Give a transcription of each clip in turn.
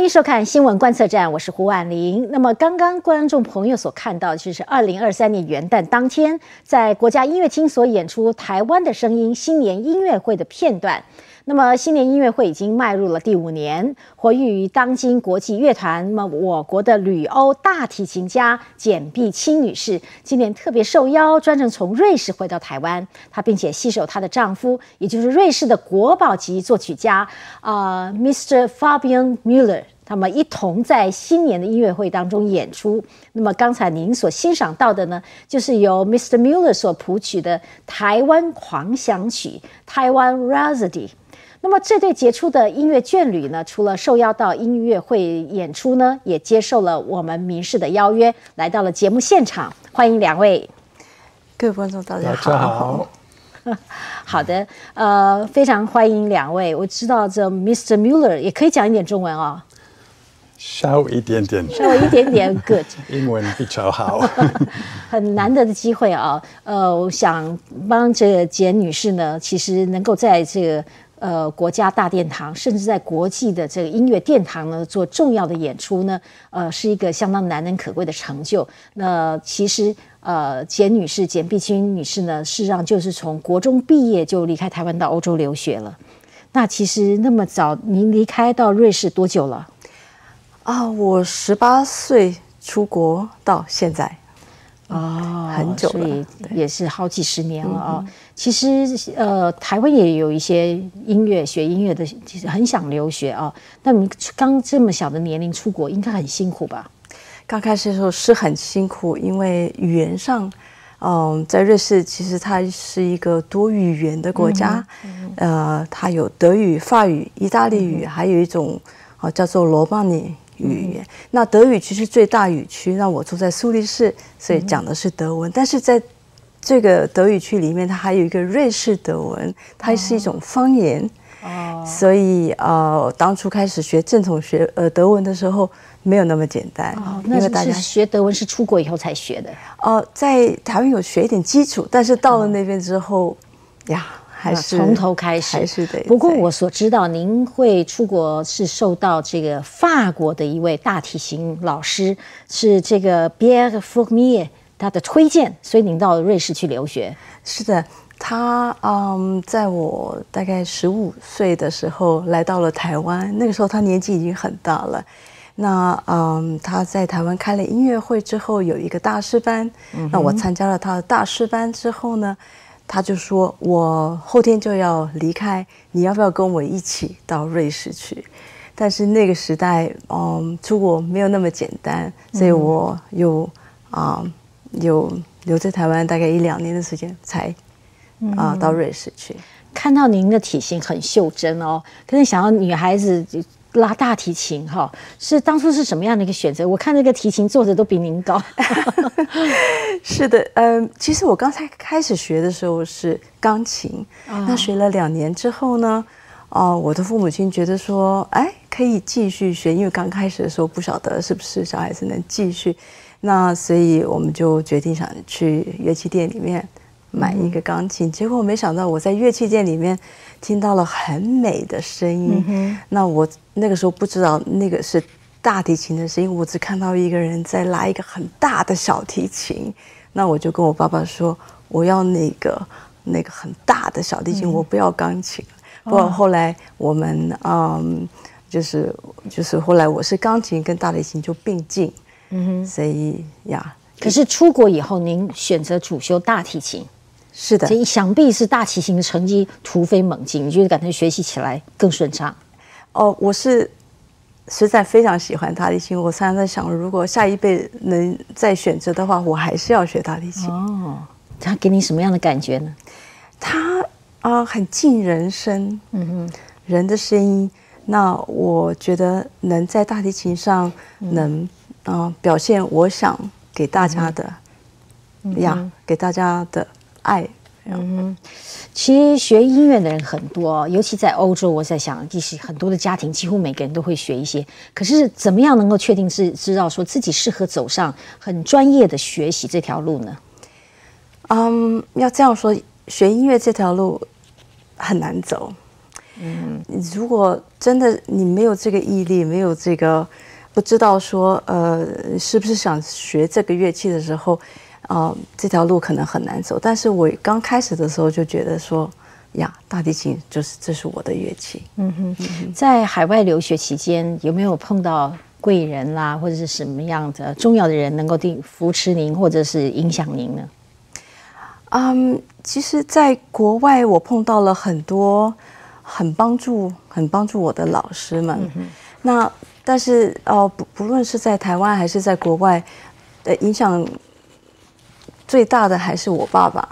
欢迎收看新闻观测站，我是胡婉玲。那么，刚刚观众朋友所看到，就是二零二三年元旦当天，在国家音乐厅所演出《台湾的声音》新年音乐会的片段。那么，新年音乐会已经迈入了第五年，活跃于当今国际乐团。那么，我国的旅欧大提琴家简碧清女士今年特别受邀，专程从瑞士回到台湾，她并且携手她的丈夫，也就是瑞士的国宝级作曲家啊，Mr. Fabian Müller。他们一同在新年的音乐会当中演出。那么刚才您所欣赏到的呢，就是由 Mr. Muller 所谱曲的台湾狂想曲《台湾 Rhapsody》。那么这对杰出的音乐眷侣呢，除了受邀到音乐会演出呢，也接受了我们民事的邀约，来到了节目现场。欢迎两位，各位观众，大家好。大家好。好的，呃，非常欢迎两位。我知道这 Mr. Muller 也可以讲一点中文哦。稍一点点，稍微一点点 good，英文比较好，很难得的机会啊。呃，我想帮这个简女士呢，其实能够在这个呃国家大殿堂，甚至在国际的这个音乐殿堂呢做重要的演出呢，呃，是一个相当难能可贵的成就。那其实呃，简女士简碧清女士呢，事实上就是从国中毕业就离开台湾到欧洲留学了。那其实那么早，您离开到瑞士多久了？啊，我十八岁出国到现在，哦，很久了，所以也是好几十年了啊。其实呃，台湾也有一些音乐学音乐的，其实很想留学啊。那你刚这么小的年龄出国，应该很辛苦吧？刚开始的时候是很辛苦，因为语言上，嗯，在瑞士其实它是一个多语言的国家，呃，它有德语、法语、意大利语，还有一种啊叫做罗曼尼。语言，那德语区是最大语区。那我住在苏黎世，所以讲的是德文。但是在这个德语区里面，它还有一个瑞士德文，它是一种方言。哦，所以呃，当初开始学正统学呃德文的时候，没有那么简单。哦，那是学德文是出国以后才学的。哦，在台湾有学一点基础，但是到了那边之后，呀。还是从头开始，还是得。不过我所知道，您会出国是受到这个法国的一位大提琴老师，是这个 Pierre Fournier 他的推荐，所以您到瑞士去留学。是的，他嗯，在我大概十五岁的时候来到了台湾，那个时候他年纪已经很大了。那嗯，他在台湾开了音乐会之后，有一个大师班。那我参加了他的大师班之后呢？他就说：“我后天就要离开，你要不要跟我一起到瑞士去？”但是那个时代，嗯，出国没有那么简单，所以我又啊，有留在台湾大概一两年的时间，才啊到瑞士去。看到您的体型很袖珍哦，可是想要女孩子。拉大提琴哈，是当初是什么样的一个选择？我看那个提琴坐着都比您高。是的，嗯，其实我刚才开始学的时候是钢琴，那学了两年之后呢，哦，我的父母亲觉得说，哎，可以继续学，因为刚开始的时候不晓得是不是小孩子能继续，那所以我们就决定想去乐器店里面买一个钢琴。结果没想到我在乐器店里面。听到了很美的声音，那我那个时候不知道那个是大提琴的声音，我只看到一个人在拉一个很大的小提琴，那我就跟我爸爸说，我要那个那个很大的小提琴，我不要钢琴。不过后来我们嗯，就是就是后来我是钢琴跟大提琴就并进，嗯哼，所以呀，可是出国以后您选择主修大提琴。是的，所以想必是大提琴的成绩突飞猛进，你觉得感觉学习起来更顺畅？哦，我是实在非常喜欢大提琴。我常常在想，如果下一辈能再选择的话，我还是要学大提琴。哦，它给你什么样的感觉呢？他啊，很近人声，嗯哼，人的声音。那我觉得能在大提琴上能啊表现我想给大家的呀，给大家的。爱，嗯，其实学音乐的人很多，尤其在欧洲。我在想，其实很多的家庭，几乎每个人都会学一些。可是，怎么样能够确定是知道说自己适合走上很专业的学习这条路呢？嗯，要这样说，学音乐这条路很难走，嗯，如果真的你没有这个毅力，没有这个不知道说呃是不是想学这个乐器的时候，啊，这条路可能很难走。但是我刚开始的时候就觉得说呀，大提琴就是这是我的乐器。嗯哼，在海外留学期间有没有碰到贵人啦，或者是什么样的重要的人能够定扶持您，或者是影响您呢？嗯，其实，在国外我碰到了很多很帮助、很帮助我的老师们。那但是哦，不不论是在台湾还是在国外，的影响最大的还是我爸爸。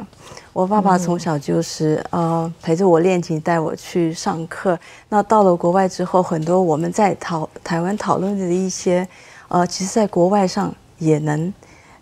我爸爸从小就是呃陪着我练琴，带我去上课。那到了国外之后，很多我们在讨台湾讨论的一些，呃，其实在国外上也能，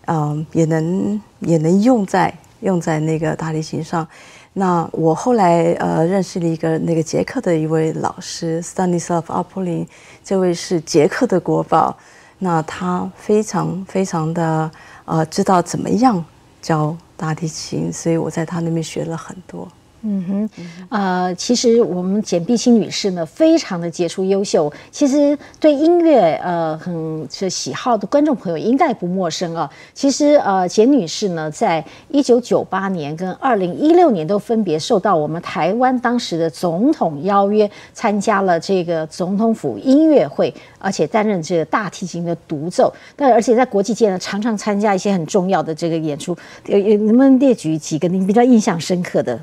嗯，也能也能用在。用在那个大提琴上，那我后来呃认识了一个那个捷克的一位老师 Stanislav Apolin，这位是捷克的国宝，那他非常非常的呃知道怎么样教大提琴，所以我在他那边学了很多。嗯哼，呃，其实我们简碧清女士呢，非常的杰出优秀。其实对音乐呃很是喜好的观众朋友应该不陌生啊。其实呃，简女士呢，在一九九八年跟二零一六年都分别受到我们台湾当时的总统邀约，参加了这个总统府音乐会，而且担任这个大提琴的独奏。但而且在国际界呢，常常参加一些很重要的这个演出。呃，能不能列举几个您比较印象深刻的？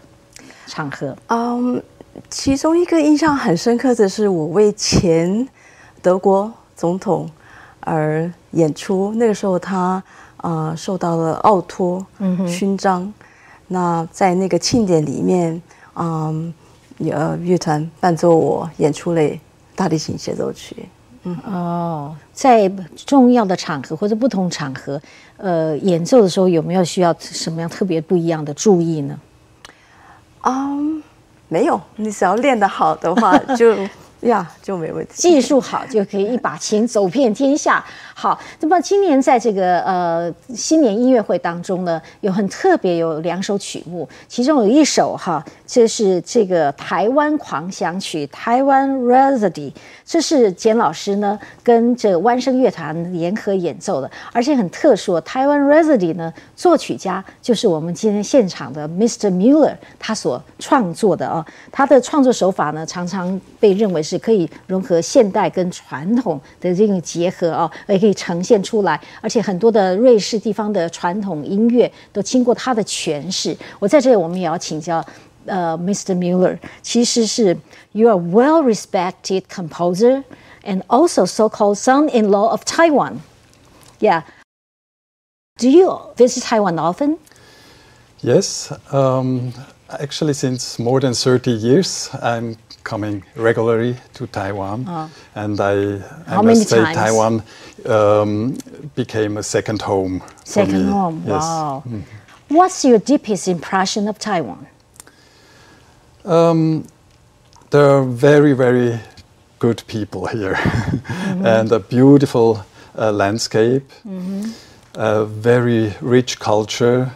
场合，嗯，其中一个印象很深刻的是，我为前德国总统而演出。那个时候，他呃受到了奥托勋章。那在那个庆典里面，嗯，呃，乐团伴奏我演出了大提琴协奏曲。嗯哦，在重要的场合或者不同场合，呃，演奏的时候有没有需要什么样特别不一样的注意呢？嗯，没有，你只要练得好的话，就呀就没问题。技术好就可以一把琴走遍天下。好，那么今年在这个呃新年音乐会当中呢，有很特别有两首曲目，其中有一首哈，这是这个台湾狂想曲《台湾 Rhapsody》，这是简老师呢跟这个湾声乐团联合演奏的，而且很特殊，《台湾 Rhapsody》呢作曲家就是我们今天现场的 Mr. Muller，他所创作的啊，他的创作手法呢常常被认为是可以融合现代跟传统的这种结合啊，而。可以呈现出来，而且很多的瑞士地方的传统音乐都经过他的诠释。我在这里，我们也要请教呃，Mr. Mueller，其实是 You are well respected composer and also so-called son-in-law of Taiwan. Yeah. Do you visit Taiwan often? Yes. Um, actually, since more than 30 years, I'm coming regularly to Taiwan, oh. and I, I must say times? Taiwan um, became a second home. Second home. Yes. Wow. Mm. What's your deepest impression of Taiwan? Um, there are very very good people here, mm-hmm. and a beautiful uh, landscape, mm-hmm. a very rich culture,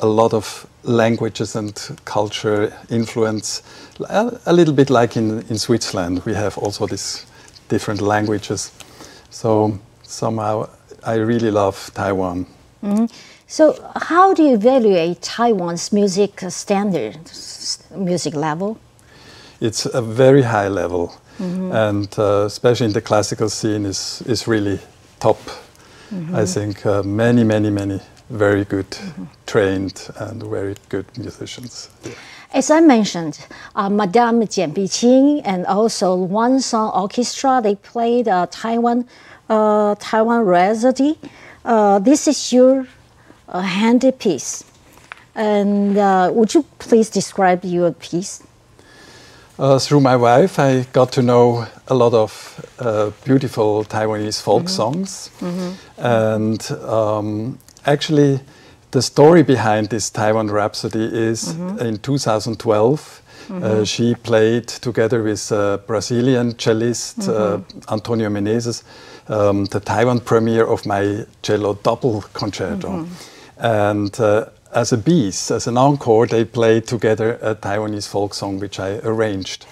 a lot of languages and culture influence, a, a, little bit like in, in Switzerland. We have also these different languages. So somehow I really love Taiwan. Mm-hmm. So how do you evaluate Taiwan's music standard, music level? It's a very high level, mm-hmm. and uh, especially in the classical scene is is really top. Mm-hmm. I think uh, many, many, many very good mm-hmm. trained and very good musicians. Yeah. As I mentioned, uh, Madame Jian Biqing and also One Song Orchestra, they played uh, Taiwan, uh, Taiwan Rhapsody. Uh, this is your uh, handy piece. And uh, would you please describe your piece? Uh, through my wife, I got to know a lot of uh, beautiful Taiwanese folk mm -hmm. songs. Mm -hmm. And um, actually, the story behind this Taiwan Rhapsody is mm-hmm. in 2012. Mm-hmm. Uh, she played together with a Brazilian cellist uh, mm-hmm. Antonio Menezes um, the Taiwan premiere of my cello double concerto. Mm-hmm. And uh, as a piece, as an encore, they played together a Taiwanese folk song which I arranged.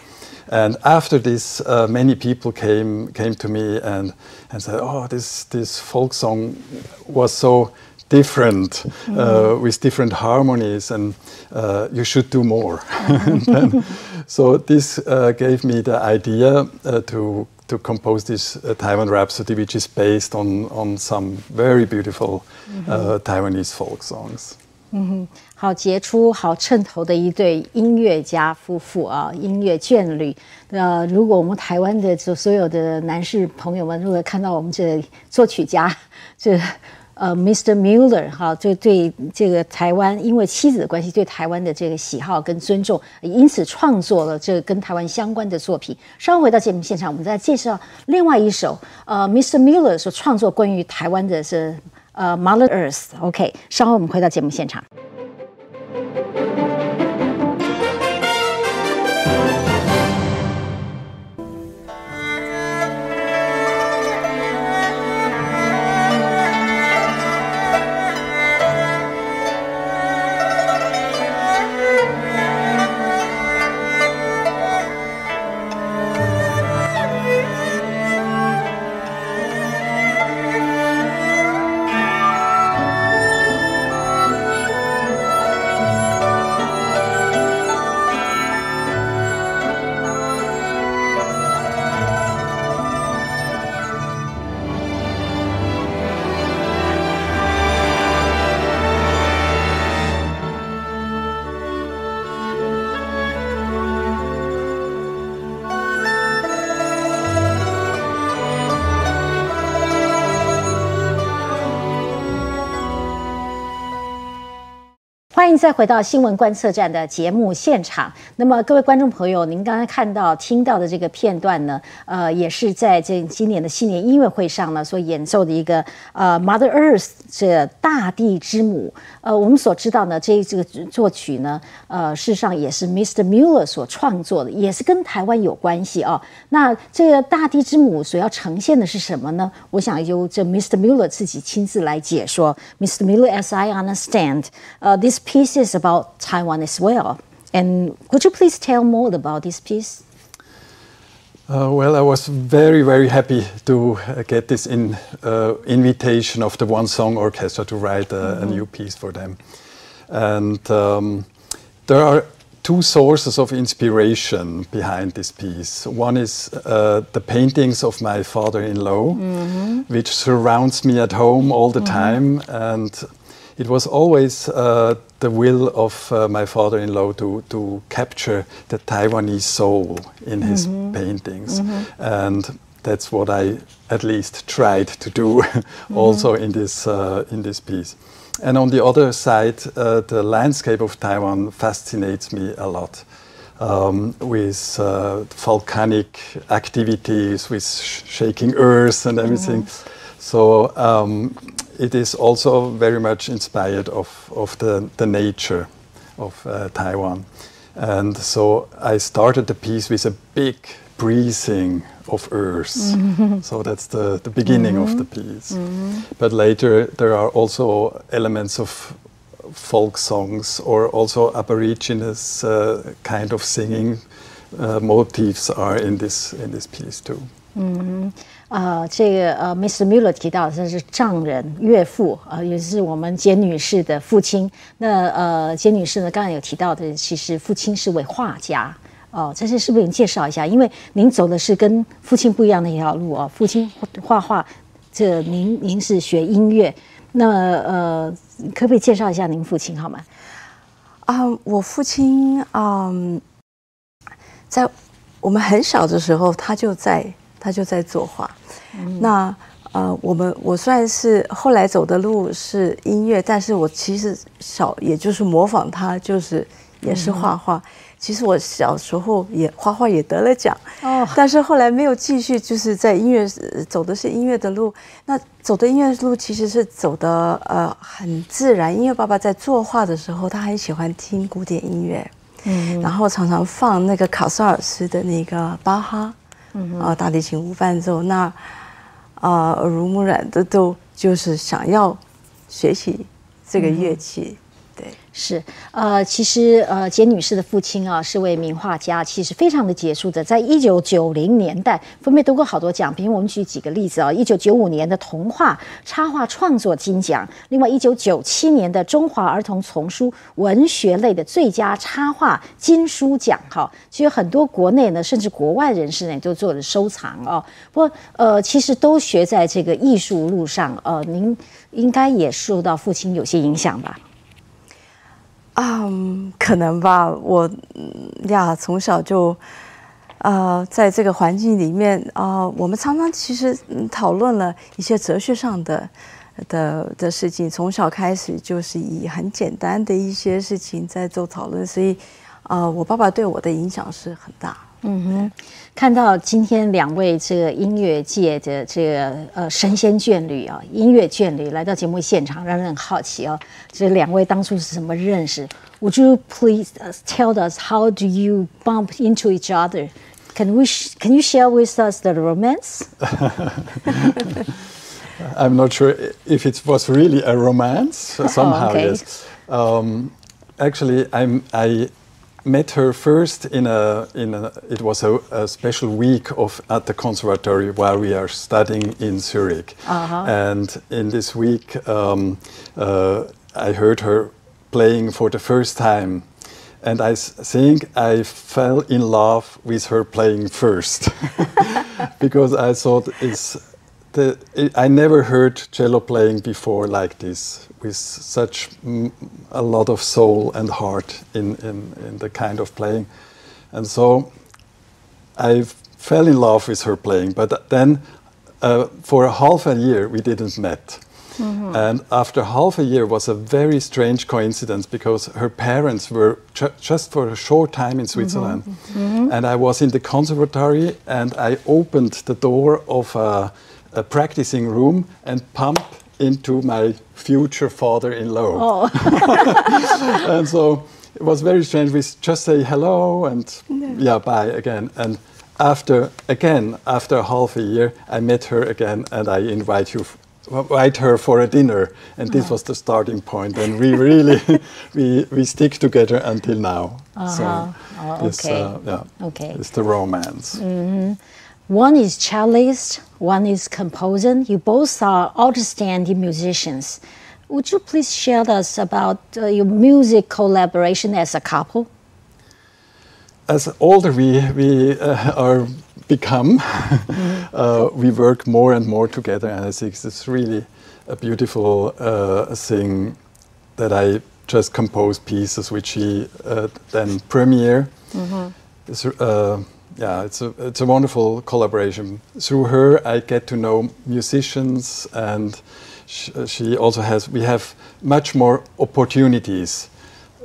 And after this, uh, many people came came to me and and said, "Oh, this this folk song was so different uh, with different harmonies, and uh, you should do more." then, so this uh, gave me the idea uh, to to compose this uh, Taiwan Rhapsody, which is based on on some very beautiful uh, Taiwanese folk songs. 好杰出、好称头的一对音乐家夫妇啊，音乐眷侣。呃，如果我们台湾的就所有的男士朋友们，如果看到我们这作曲家这 呃 Mr. Mueller 哈，就对这个台湾因为妻子的关系，对台湾的这个喜好跟尊重，因此创作了这个跟台湾相关的作品。稍后回到节目现场，我们再介绍另外一首呃 Mr. Mueller 所创作关于台湾的是呃 Mother Earth。OK，稍后我们回到节目现场。欢迎再回到新闻观测站的节目现场。那么，各位观众朋友，您刚才看到、听到的这个片段呢，呃，也是在这今年的新年音乐会上呢所演奏的一个呃《Mother Earth》这大地之母。呃，我们所知道呢，这这个作曲呢，呃，事实上也是 Mr. Mueller 所创作的，也是跟台湾有关系哦。那这个大地之母所要呈现的是什么呢？我想由这 Mr. Mueller 自己亲自来解说。Mr. Mueller，as I understand，呃，this piece is about Taiwan as well. And could you please tell more about this piece? Uh, well, I was very, very happy to uh, get this in, uh, invitation of the One Song Orchestra to write a, a new piece for them. And um, there are two sources of inspiration behind this piece. One is uh, the paintings of my father-in-law, which surrounds me at home all the time, and it was always uh, the will of uh, my father-in-law to, to capture the Taiwanese soul in his paintings, and that's what I at least tried to do also in this uh, in this piece. And on the other side, uh, the landscape of Taiwan fascinates me a lot. Um, with uh, volcanic activities, with sh- shaking earth and everything. So um, it is also very much inspired of, of the, the nature of uh, Taiwan. And so I started the piece with a big breathing of earth. so that's the, the beginning of the piece. But later there are also elements of folk songs or also aborigines uh, kind of singing uh, motifs are in this, in this piece too. 呃，这个呃，Mr. Mueller 提到这是丈人岳父，呃，也是我们简女士的父亲。那呃，简女士呢，刚才有提到的，其实父亲是位画家。哦，这些是不是您介绍一下？因为您走的是跟父亲不一样的一条路哦。父亲画画，这您您是学音乐，那呃，可不可以介绍一下您父亲好吗？啊、我父亲啊、在我们很小的时候，他就在他就在作画。那呃，我们我算是后来走的路是音乐，但是我其实小也就是模仿他，就是也是画画。其实我小时候也画画也得了奖，哦。但是后来没有继续，就是在音乐呃走的是音乐的路。那走的音乐路其实是走的呃很自然，因为爸爸在作画的时候，他很喜欢听古典音乐，嗯，然后常常放那个卡萨尔斯的那个巴哈，嗯啊大提琴无伴奏，那啊耳濡目染的都就是想要学习这个乐器。是，呃，其实呃，简女士的父亲啊是位名画家，其实非常的杰出的，在一九九零年代分别得过好多奖，比如我们举几个例子啊，一九九五年的童话插画创作金奖，另外一九九七年的中华儿童丛书文学类的最佳插画金书奖，哈，其实很多国内呢，甚至国外人士呢都做了收藏哦。不过呃，其实都学在这个艺术路上，呃，您应该也受到父亲有些影响吧？嗯，可能吧。我呀，从小就呃，在这个环境里面啊，我们常常其实讨论了一些哲学上的的的事情。从小开始就是以很简单的一些事情在做讨论，所以啊，我爸爸对我的影响是很大。嗯哼，看到今天两位这个音乐界的这个呃神仙眷侣啊，音乐眷侣来到节目现场，让人很好奇哦。这两位当初是怎么认识？Would you please tell us how do you bump into each other? Can we can you share with us the romance? I'm not sure if it was really a romance. Somehow, oh, okay. yes. Um, actually, I'm I met her first in a in a it was a, a, special week of at the conservatory while we are studying in Zurich, uh-huh. and in this week um, uh, I heard her playing for the first time. And I think I fell in love with her playing first, because I thought it's the, it, I never heard cello playing before like this, with such a lot of soul and heart in, in, in, the kind of playing. And so I fell in love with her playing. But then uh, for a half a year we didn't met. Mm-hmm. And after half a year was a very strange coincidence because her parents were ju- just for a short time in Switzerland. Mm-hmm. Mm-hmm. And I was in the conservatory and I opened the door of a a practicing room and pump into my future father-in-law. Oh. and so it was very strange. We just say hello and yeah. yeah, bye again. And after again, after half a year, I met her again and I invite you invite her for a dinner and this oh. was the starting point. and we really we we stick together until now uh-huh. so oh, okay. uh, yeah okay it's the romance mm-hmm. One is cellist, one is composer. You both are outstanding musicians. Would you please share with us about uh, your music collaboration as a couple? As older we, we uh, are become, mm-hmm. uh, we work more and more together, and I think it's really a beautiful uh, thing that I just compose pieces which he uh, then premiere. Mm-hmm yeah, it's a it's a wonderful collaboration. Through her, I get to know musicians, and she, she also has. We have much more opportunities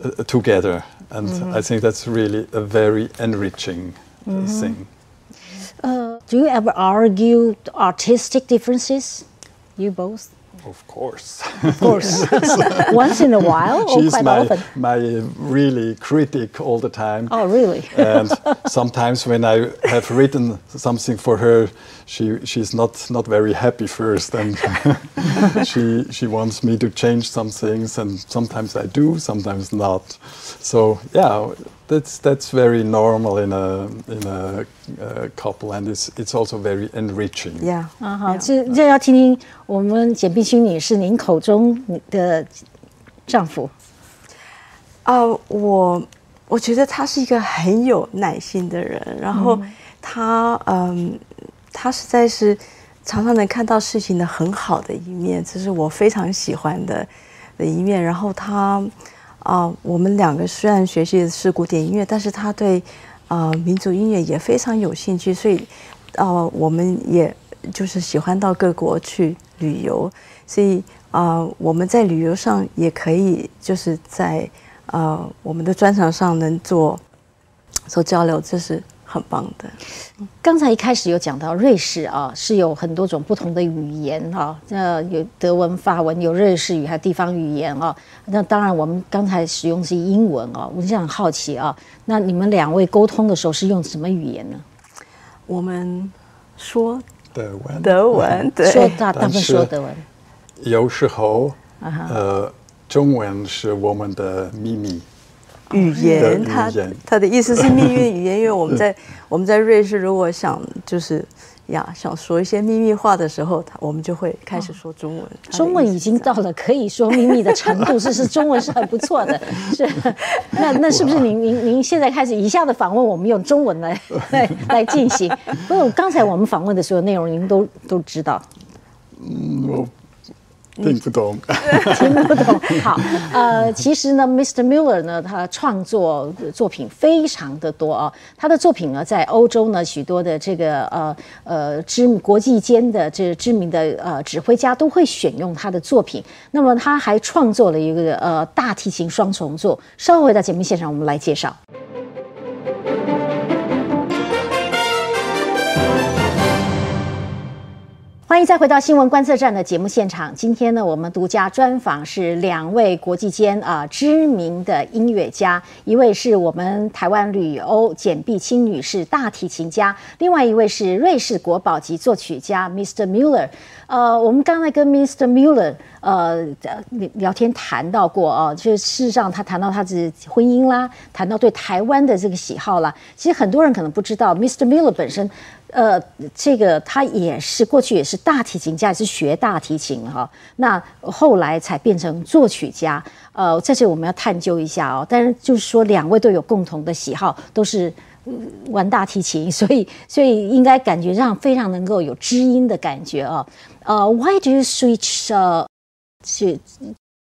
uh, together, and mm-hmm. I think that's really a very enriching uh, mm-hmm. thing. Uh, do you ever argue artistic differences? You both. Of course. Of course. Once in a while or She's quite my, often? my really critic all the time. Oh, really? and sometimes when I have written something for her, she, she's not, not very happy first. And she, she wants me to change some things. And sometimes I do, sometimes not. So, yeah, that's that's very normal in a in a uh, couple, and it's it's also very enriching. Yeah，啊好，这这要听听我们简碧勋女士您口中的丈夫。啊，我我觉得他是一个很有耐心的人，然后他嗯， 他实在是常常能看到事情的很好的一面，这是我非常喜欢的的一面。然后他。啊，我们两个虽然学习的是古典音乐，但是他对啊民族音乐也非常有兴趣，所以啊，我们也就是喜欢到各国去旅游，所以啊，我们在旅游上也可以就是在啊我们的专场上能做做交流，这是。很棒的。刚才一开始有讲到瑞士啊，是有很多种不同的语言啊，那有德文、法文，有瑞士语，还有地方语言啊。那当然，我们刚才使用是英文啊。我就很好奇啊，那你们两位沟通的时候是用什么语言呢？我们说德文，德文，对，说大大部分说德文。有时候，呃，中文是我们的秘密。语言，它它的意思是命运语言，因为 我们在我们在瑞士，如果想就是呀想说一些秘密话的时候，我们就会开始说中文。中文已经到了可以说秘密的程度，是是中文是很不错的。是，那那是不是您您您现在开始以下的访问，我们用中文来来来进行？不是，刚才我们访问的所有内容，您都都知道。嗯。听不懂，听不懂。好，呃，其实呢，Mr. Miller 呢，他创作作品非常的多啊。他的作品呢，在欧洲呢，许多的这个呃呃知国际间的这知名的呃指挥家都会选用他的作品。那么他还创作了一个呃大提琴双重奏。稍后回到节目现场，我们来介绍。欢迎再回到新闻观测站的节目现场。今天呢，我们独家专访是两位国际间啊知名的音乐家，一位是我们台湾旅欧简碧清女士，大提琴家；另外一位是瑞士国宝级作曲家 Mr. Muller。呃，我们刚才跟 Mr. Muller 呃聊天谈到过啊，就事实上他谈到他的婚姻啦，谈到对台湾的这个喜好啦。其实很多人可能不知道，Mr. Muller 本身。呃，这个他也是过去也是大提琴家，也是学大提琴哈。那后来才变成作曲家。呃，在这我们要探究一下哦。但是就是说，两位都有共同的喜好，都是玩大提琴，所以所以应该感觉上非常能够有知音的感觉啊。呃，Why do you switch to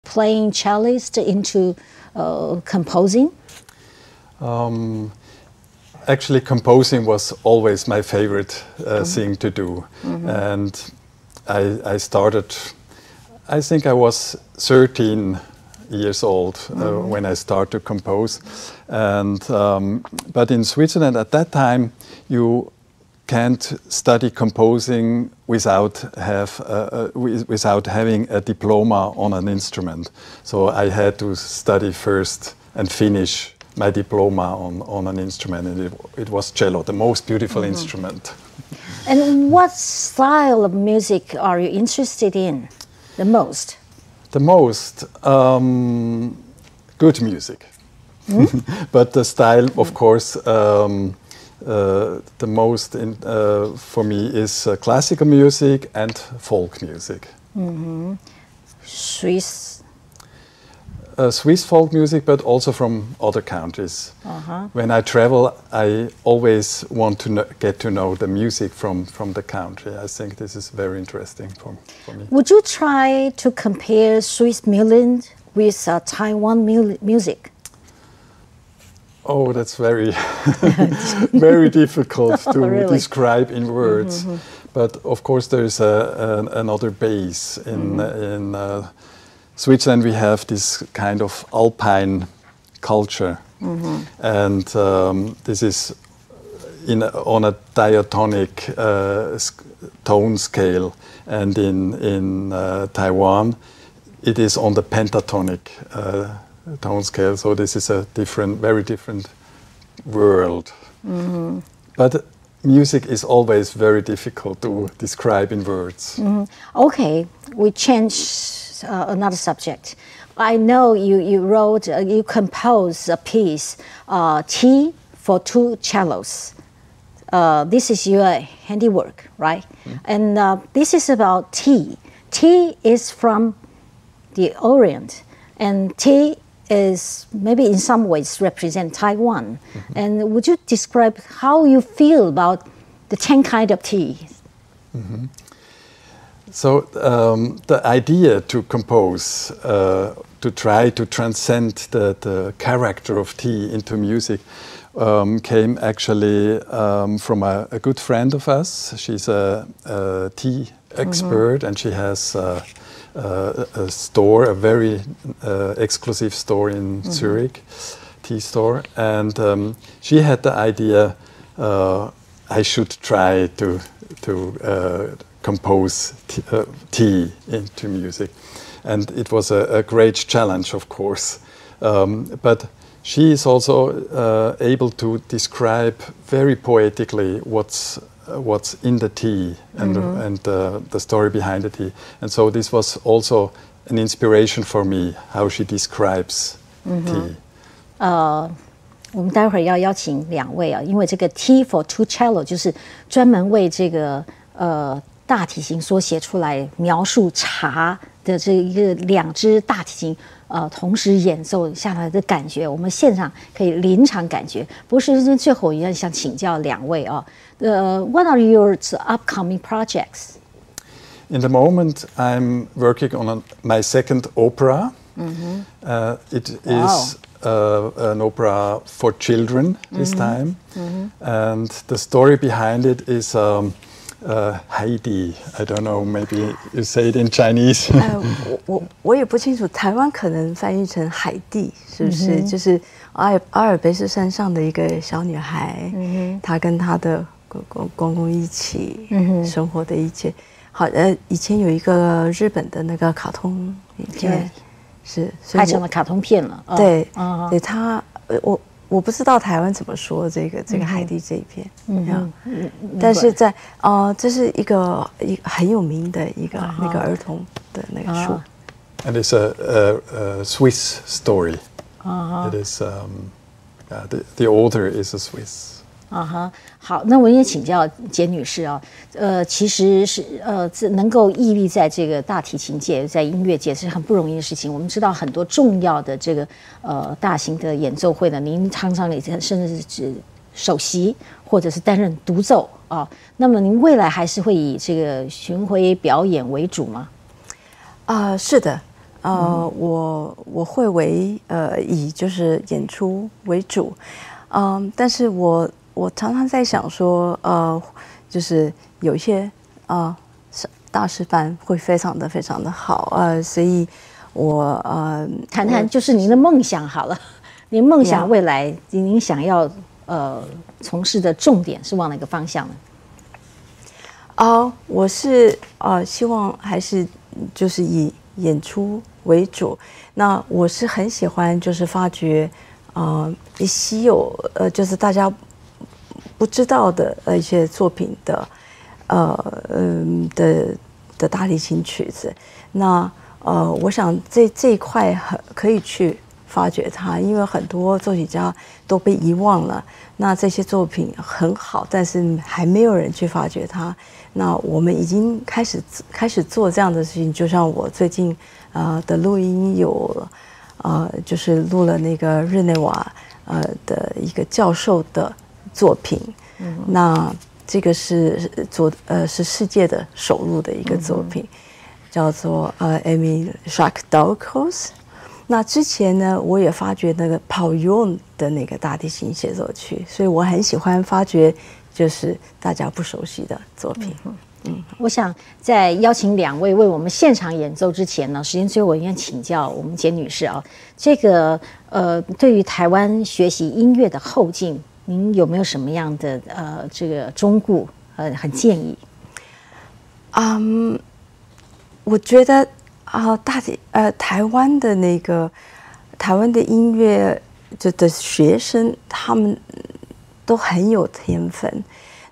playing cellist into composing? Um. Actually composing was always my favorite uh, mm. thing to do mm-hmm. and I, I, started i think i was 13 years old uh, mm-hmm. when i started to compose and um, but in switzerland at that time you can't study composing without have uh, uh without having a diploma on an instrument so i had to study first and finish my diploma on, on an instrument, and it, it was cello, the most beautiful mm-hmm. instrument. And what style of music are you interested in the most? The most um, good music, mm? but the style, of course, um, uh, the most in, uh, for me is uh, classical music and folk music. Mm-hmm. Swiss uh, Swiss folk music, but also from other countries. Uh-huh. When I travel, I always want to get to know the music from, from the country. I think this is very interesting for, for me. Would you try to compare Swiss music with uh, Taiwan mu- music? Oh, that's very, very difficult to oh, really? describe in words. Mm-hmm. But of course, there is a, another base in, mm-hmm. in uh, Switzerland, we have this kind of alpine culture, mm-hmm. and um, this is in on a diatonic uh, tone scale, and in in uh, Taiwan, it is on the pentatonic uh, tone scale. So this is a different, very different world. Mm-hmm. But music is always very difficult to describe in words. Mm-hmm. Okay, we change uh, another subject. I know you, you wrote, uh, you composed a piece, uh, Tea for Two Cellos. Uh, this is your handiwork, right? Mm. And uh, this is about tea. Tea is from the Orient, and tea is maybe in some ways represent Taiwan. Mm-hmm. And would you describe how you feel about the 10 kind of tea? Mm-hmm. So um, the idea to compose, uh, to try to transcend the, the, character of tea into music, um, came actually um, from a, a, good friend of us. She's a, a tea expert, mm-hmm. and she has uh, uh, a store, a very uh, exclusive store in mm-hmm. Zurich, tea store, and um, she had the idea. Uh, I should try to to uh, compose uh, tea into music. And it was a, a great challenge, of course. Um, but she is also uh, able to describe very poetically what's uh, what's in the tea and mm-hmm. and uh, the story behind the tea. And so this was also an inspiration for me how she describes tea. 呃，我们待会儿要邀请两位啊，因为这个 T for two cello 就是专门为这个呃 大提琴所写出来描述茶的这一个两只大提琴呃同时演奏下来的感觉，我们现场可以临场感觉。不是最后也想请教两位啊，呃，What are your upcoming projects? In the moment, I'm working on a, my second opera. Uh, it is uh, an opera for children this time, and the story behind it is um, uh, Heidi. I don't know, maybe you say it in Chinese. 呃，我我我也不清楚，台湾可能翻译成海蒂，是不是？就是阿尔阿尔卑斯山上的一个小女孩，她跟她的公公公公一起生活的一切。好，呃，以前有一个日本的那个卡通影片，是所以我拍成了卡通片了。哦对，嗯对他，呃我我不知道台湾怎么说这个这个海地这一片，嗯嗯但是在呃，这是一个一个很有名的一个那个儿童的那个书啊，and it's a, a, a Swiss story. It is, um, the, the author is a Swiss. 啊哈，好，那我也请教简女士啊，呃，其实是呃，这能够屹立在这个大提琴界，在音乐界是很不容易的事情。我们知道很多重要的这个呃大型的演奏会呢，您常常也甚至是指首席或者是担任独奏啊。那么您未来还是会以这个巡回表演为主吗？啊、是的，呃，我我会为呃以就是演出为主，嗯、但是我我常常在想说，呃，就是有一些啊、是大师班会非常的非常的好，呃，所以我呃谈谈就是您的梦想好了，您梦想未来您想要呃从事的重点是往哪个方向呢？啊、我是呃，希望还是就是以演出为主。那我是很喜欢，就是发掘呃稀有呃，就是大家不知道的呃一些作品的呃嗯的的大提琴曲子。那呃，我想这这一块很可以去发掘它，因为很多作曲家都被遗忘了。那这些作品很好，但是还没有人去发掘它。那我们已经开始开始做这样的事情，就像我最近呃的录音有呃，就是录了那个日内瓦呃的一个教授的作品。那这个是做呃是世界的首录的一个作品，叫做呃 Amy Shark Dalcroze。那之前呢，我也发掘那个 Paul Yun 的那个大提琴协奏曲，所以我很喜欢发掘就是大家不熟悉的作品。嗯我想在邀请两位为我们现场演奏之前呢，时间最后我应该请教我们简女士啊，这个呃，对于台湾学习音乐的后进，您有没有什么样的呃这个忠顾呃很建议？嗯，我觉得啊、大体呃，台湾的那个台湾的音乐就的学生，他们都很有天分。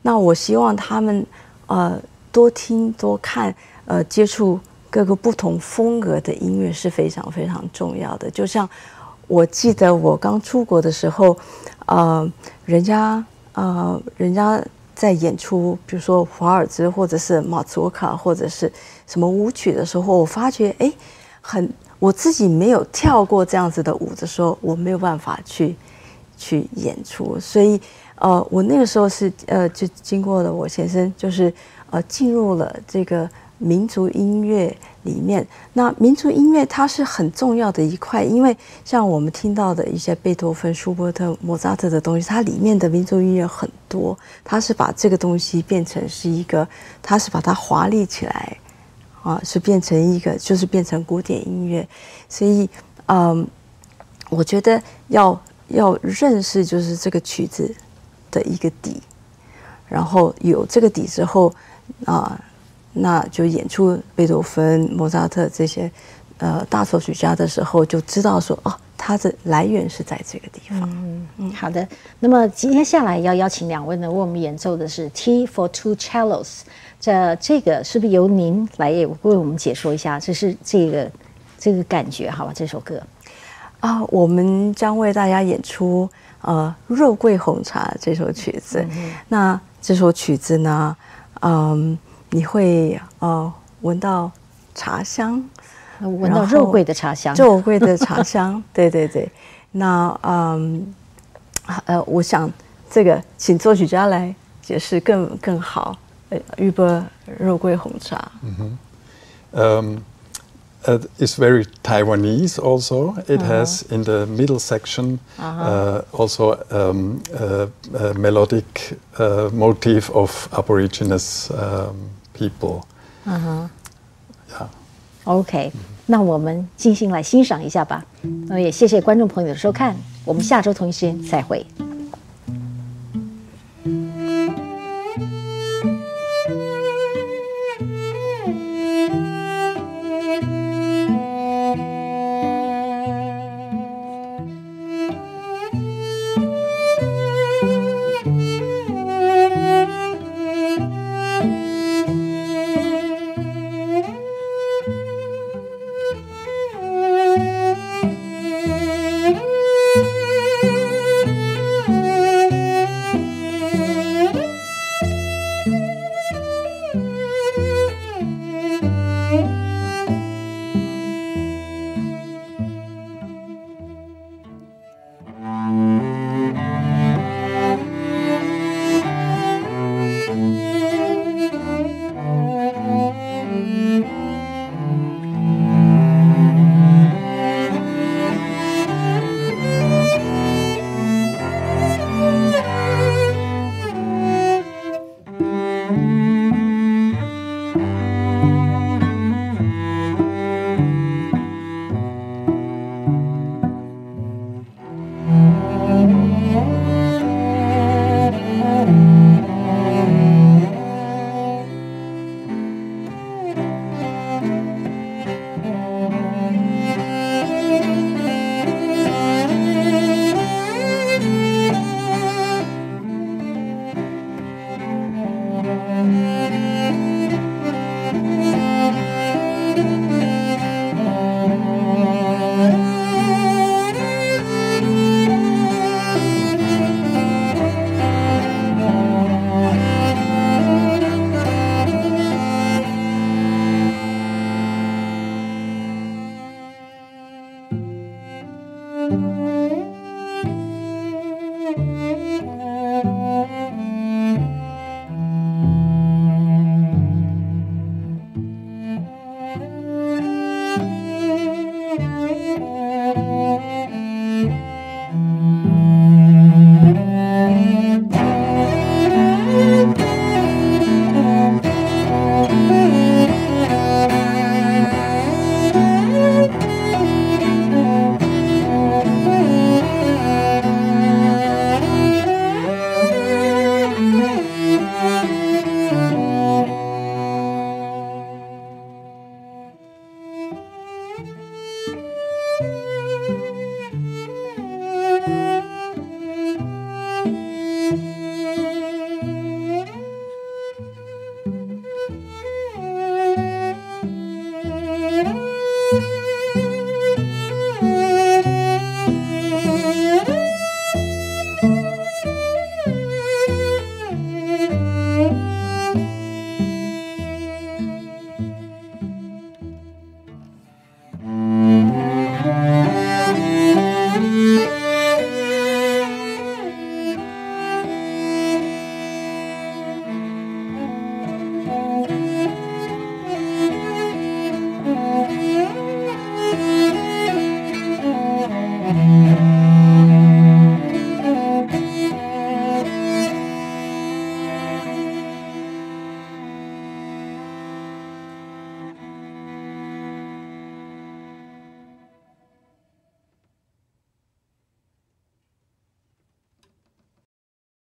那我希望他们呃多听多看，呃接触各个不同风格的音乐是非常非常重要的。就像我记得我刚出国的时候，呃，人家呃人家在演出，比如说华尔兹或者是马祖卡或者是什么舞曲的时候，我发觉哎，很我自己没有跳过这样子的舞的时候，我没有办法去去演出，所以呃，我那个时候是呃，就经过了我先生，就是呃，进入了这个民族音乐里面。那民族音乐它是很重要的一块，因为像我们听到的一些贝多芬、舒伯特、莫扎特的东西，它里面的民族音乐很多，它是把这个东西变成是一个，它是把它华丽起来。啊，是变成一个，就是变成古典音乐，所以，嗯，我觉得要要认识就是这个曲子的一个底，然后有这个底之后，啊，那就演出贝多芬、莫扎特这些呃大作曲家的时候，就知道说哦，它的来源是在这个地方。嗯，好的。那么今天下来要邀请两位呢，为我们演奏的是 T for Two Cellos。这这个是不是由您来为我们解说一下？这是这个这个感觉，好吧？这首歌啊，我们将为大家演出呃《肉桂红茶》这首曲子。那这首曲子呢，嗯，你会呃闻到茶香，闻到肉桂的茶香，肉桂的茶香，对对对。那嗯，呃，我想这个请作曲家来解释更更好。呃，预波肉桂红茶。嗯哼。Um, uh, is very Taiwanese also. It uh-huh. has in the middle section uh-huh. uh, also um, a, a melodic uh, motif of Aborigines um, people. Uh-huh. Yeah. OK，、嗯、那我们静心来欣赏一下吧。那也谢谢观众朋友的收看，我们下周同一时间再会。